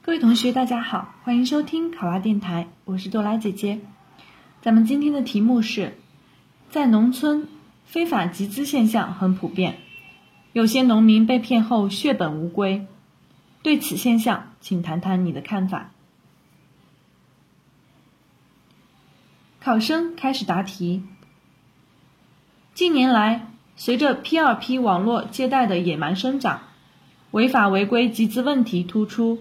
各位同学，大家好，欢迎收听考拉电台，我是多拉姐姐。咱们今天的题目是，在农村非法集资现象很普遍，有些农民被骗后血本无归。对此现象，请谈谈你的看法。考生开始答题。近年来，随着 P2P 网络借贷的野蛮生长，违法违规集资问题突出。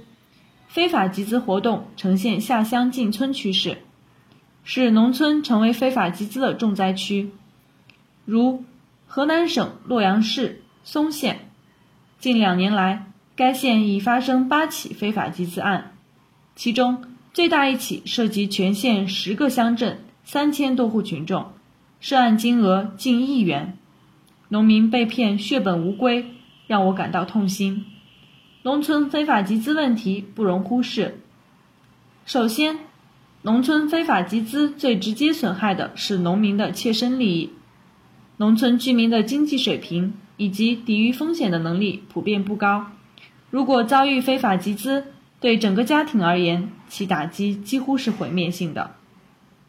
非法集资活动呈现下乡进村趋势，使农村成为非法集资的重灾区。如河南省洛阳市嵩县，近两年来，该县已发生八起非法集资案，其中最大一起涉及全县十个乡镇三千多户群众，涉案金额近亿元，农民被骗血本无归，让我感到痛心。农村非法集资问题不容忽视。首先，农村非法集资最直接损害的是农民的切身利益。农村居民的经济水平以及抵御风险的能力普遍不高，如果遭遇非法集资，对整个家庭而言，其打击几乎是毁灭性的。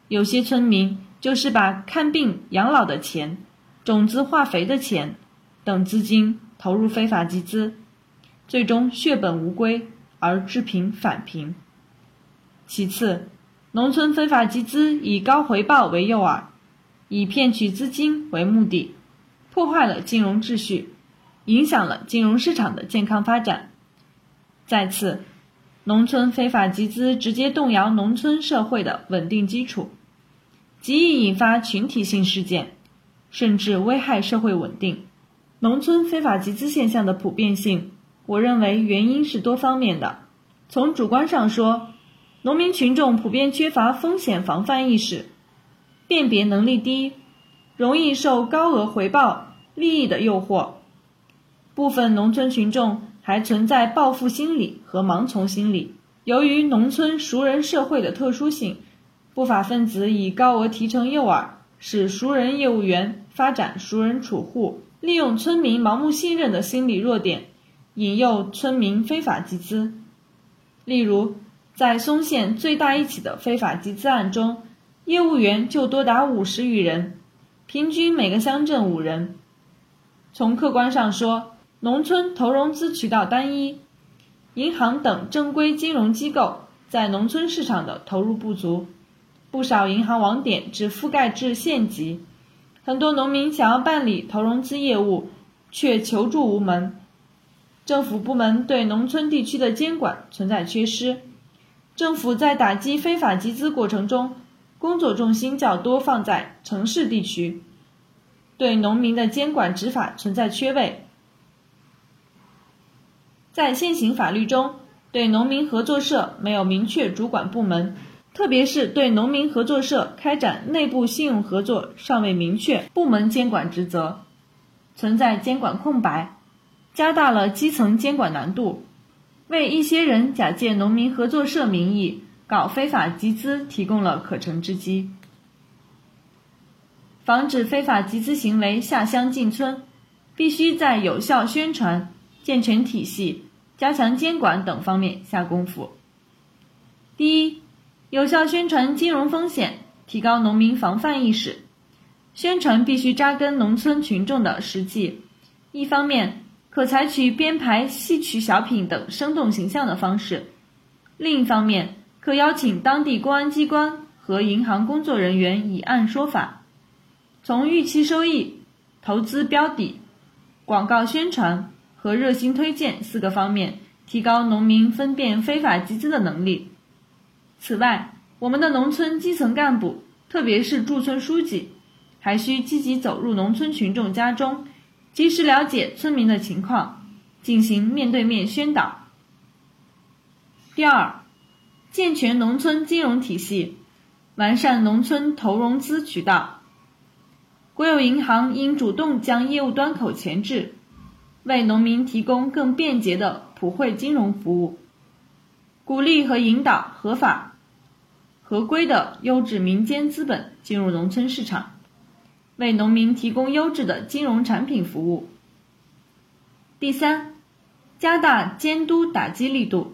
有些村民就是把看病养老的钱、种子化肥的钱等资金投入非法集资。最终血本无归而致贫返贫。其次，农村非法集资以高回报为诱饵，以骗取资金为目的，破坏了金融秩序，影响了金融市场的健康发展。再次，农村非法集资直接动摇农村社会的稳定基础，极易引发群体性事件，甚至危害社会稳定。农村非法集资现象的普遍性。我认为原因是多方面的。从主观上说，农民群众普遍缺乏风险防范意识，辨别能力低，容易受高额回报、利益的诱惑。部分农村群众还存在报复心理和盲从心理。由于农村熟人社会的特殊性，不法分子以高额提成诱饵，使熟人业务员发展熟人储户，利用村民盲目信任的心理弱点。引诱村民非法集资，例如，在嵩县最大一起的非法集资案中，业务员就多达五十余人，平均每个乡镇五人。从客观上说，农村投融资渠道单一，银行等正规金融机构在农村市场的投入不足，不少银行网点只覆盖至县级，很多农民想要办理投融资业务，却求助无门。政府部门对农村地区的监管存在缺失，政府在打击非法集资过程中，工作重心较多放在城市地区，对农民的监管执法存在缺位。在现行法律中，对农民合作社没有明确主管部门，特别是对农民合作社开展内部信用合作尚未明确部门监管职责，存在监管空白。加大了基层监管难度，为一些人假借农民合作社名义搞非法集资提供了可乘之机。防止非法集资行为下乡进村，必须在有效宣传、健全体系、加强监管等方面下功夫。第一，有效宣传金融风险，提高农民防范意识。宣传必须扎根农村群众的实际，一方面。可采取编排戏曲小品等生动形象的方式。另一方面，可邀请当地公安机关和银行工作人员以案说法，从预期收益、投资标的、广告宣传和热心推荐四个方面，提高农民分辨非法集资的能力。此外，我们的农村基层干部，特别是驻村书记，还需积极走入农村群众家中。及时了解村民的情况，进行面对面宣导。第二，健全农村金融体系，完善农村投融资渠道。国有银行应主动将业务端口前置，为农民提供更便捷的普惠金融服务，鼓励和引导合法、合规的优质民间资本进入农村市场。为农民提供优质的金融产品服务。第三，加大监督打击力度，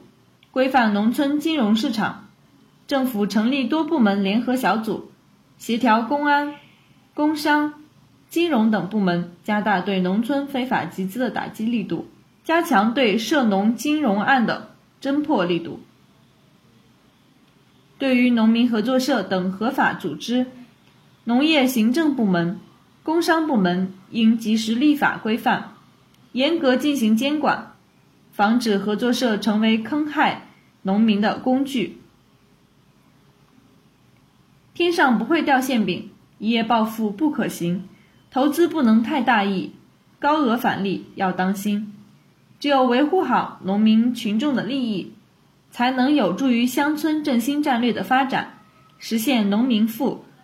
规范农村金融市场。政府成立多部门联合小组，协调公安、工商、金融等部门，加大对农村非法集资的打击力度，加强对涉农金融案的侦破力度。对于农民合作社等合法组织，农业行政部门、工商部门应及时立法规范，严格进行监管。防止合作社成为坑害农民的工具。天上不会掉馅饼，一夜暴富不可行。投资不能太大意，高额返利要当心。只有维护好农民群众的利益，才能有助于乡村振兴战略的发展，实现农民富、